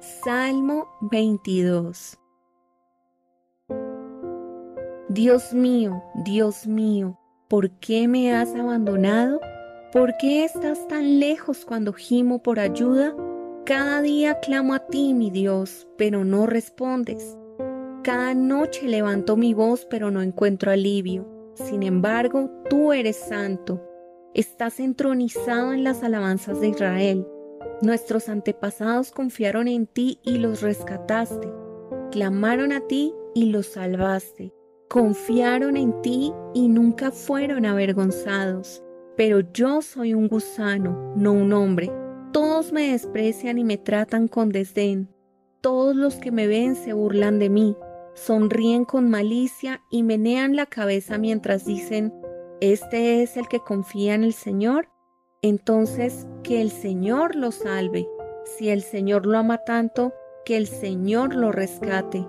Salmo 22 Dios mío, Dios mío, ¿por qué me has abandonado? ¿Por qué estás tan lejos cuando gimo por ayuda? Cada día clamo a ti, mi Dios, pero no respondes. Cada noche levanto mi voz, pero no encuentro alivio. Sin embargo, tú eres santo. Estás entronizado en las alabanzas de Israel. Nuestros antepasados confiaron en ti y los rescataste. Clamaron a ti y los salvaste. Confiaron en ti y nunca fueron avergonzados. Pero yo soy un gusano, no un hombre. Todos me desprecian y me tratan con desdén. Todos los que me ven se burlan de mí, sonríen con malicia y menean la cabeza mientras dicen, ¿este es el que confía en el Señor? Entonces, que el Señor lo salve. Si el Señor lo ama tanto, que el Señor lo rescate.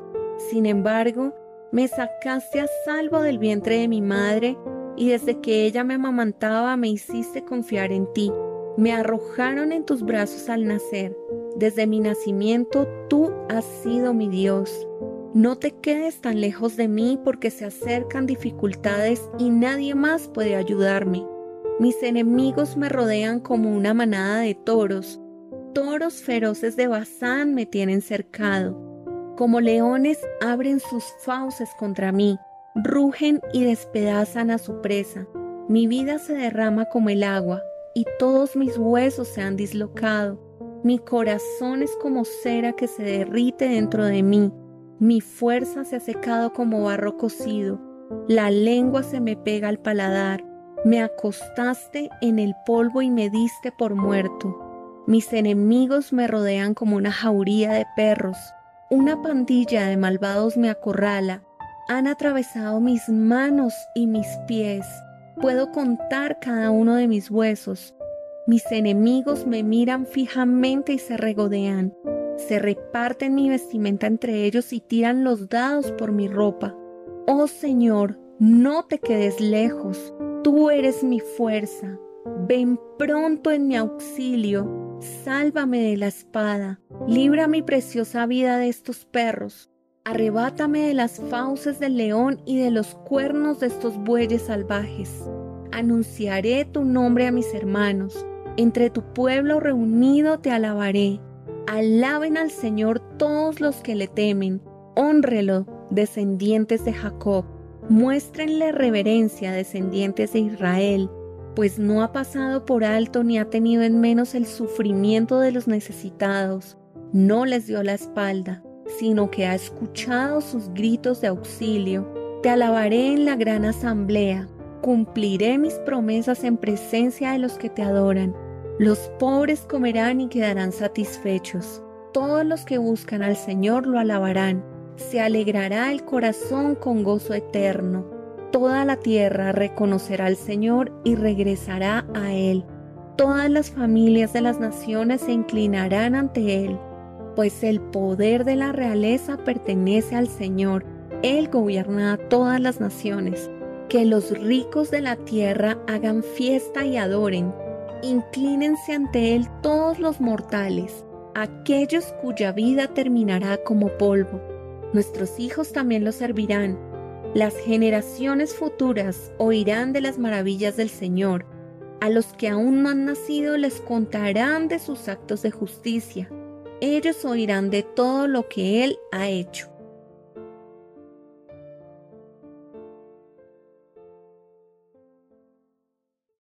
Sin embargo, me sacaste a salvo del vientre de mi madre y desde que ella me amamantaba me hiciste confiar en ti. Me arrojaron en tus brazos al nacer. Desde mi nacimiento tú has sido mi Dios. No te quedes tan lejos de mí porque se acercan dificultades y nadie más puede ayudarme. Mis enemigos me rodean como una manada de toros. Toros feroces de Bazán me tienen cercado. Como leones abren sus fauces contra mí rugen y despedazan a su presa. Mi vida se derrama como el agua, y todos mis huesos se han dislocado. Mi corazón es como cera que se derrite dentro de mí. Mi fuerza se ha secado como barro cocido. La lengua se me pega al paladar. Me acostaste en el polvo y me diste por muerto. Mis enemigos me rodean como una jauría de perros. Una pandilla de malvados me acorrala han atravesado mis manos y mis pies. Puedo contar cada uno de mis huesos. Mis enemigos me miran fijamente y se regodean. Se reparten mi vestimenta entre ellos y tiran los dados por mi ropa. Oh Señor, no te quedes lejos. Tú eres mi fuerza. Ven pronto en mi auxilio. Sálvame de la espada. Libra mi preciosa vida de estos perros Arrebátame de las fauces del león y de los cuernos de estos bueyes salvajes. Anunciaré tu nombre a mis hermanos. Entre tu pueblo reunido te alabaré. Alaben al Señor todos los que le temen. Honrelo, descendientes de Jacob. Muéstrenle reverencia, descendientes de Israel, pues no ha pasado por alto ni ha tenido en menos el sufrimiento de los necesitados. No les dio la espalda sino que ha escuchado sus gritos de auxilio. Te alabaré en la gran asamblea, cumpliré mis promesas en presencia de los que te adoran. Los pobres comerán y quedarán satisfechos. Todos los que buscan al Señor lo alabarán. Se alegrará el corazón con gozo eterno. Toda la tierra reconocerá al Señor y regresará a Él. Todas las familias de las naciones se inclinarán ante Él pues el poder de la realeza pertenece al Señor. Él gobierna a todas las naciones. Que los ricos de la tierra hagan fiesta y adoren. Inclínense ante Él todos los mortales, aquellos cuya vida terminará como polvo. Nuestros hijos también lo servirán. Las generaciones futuras oirán de las maravillas del Señor. A los que aún no han nacido les contarán de sus actos de justicia ellos oirán de todo lo que Él ha hecho.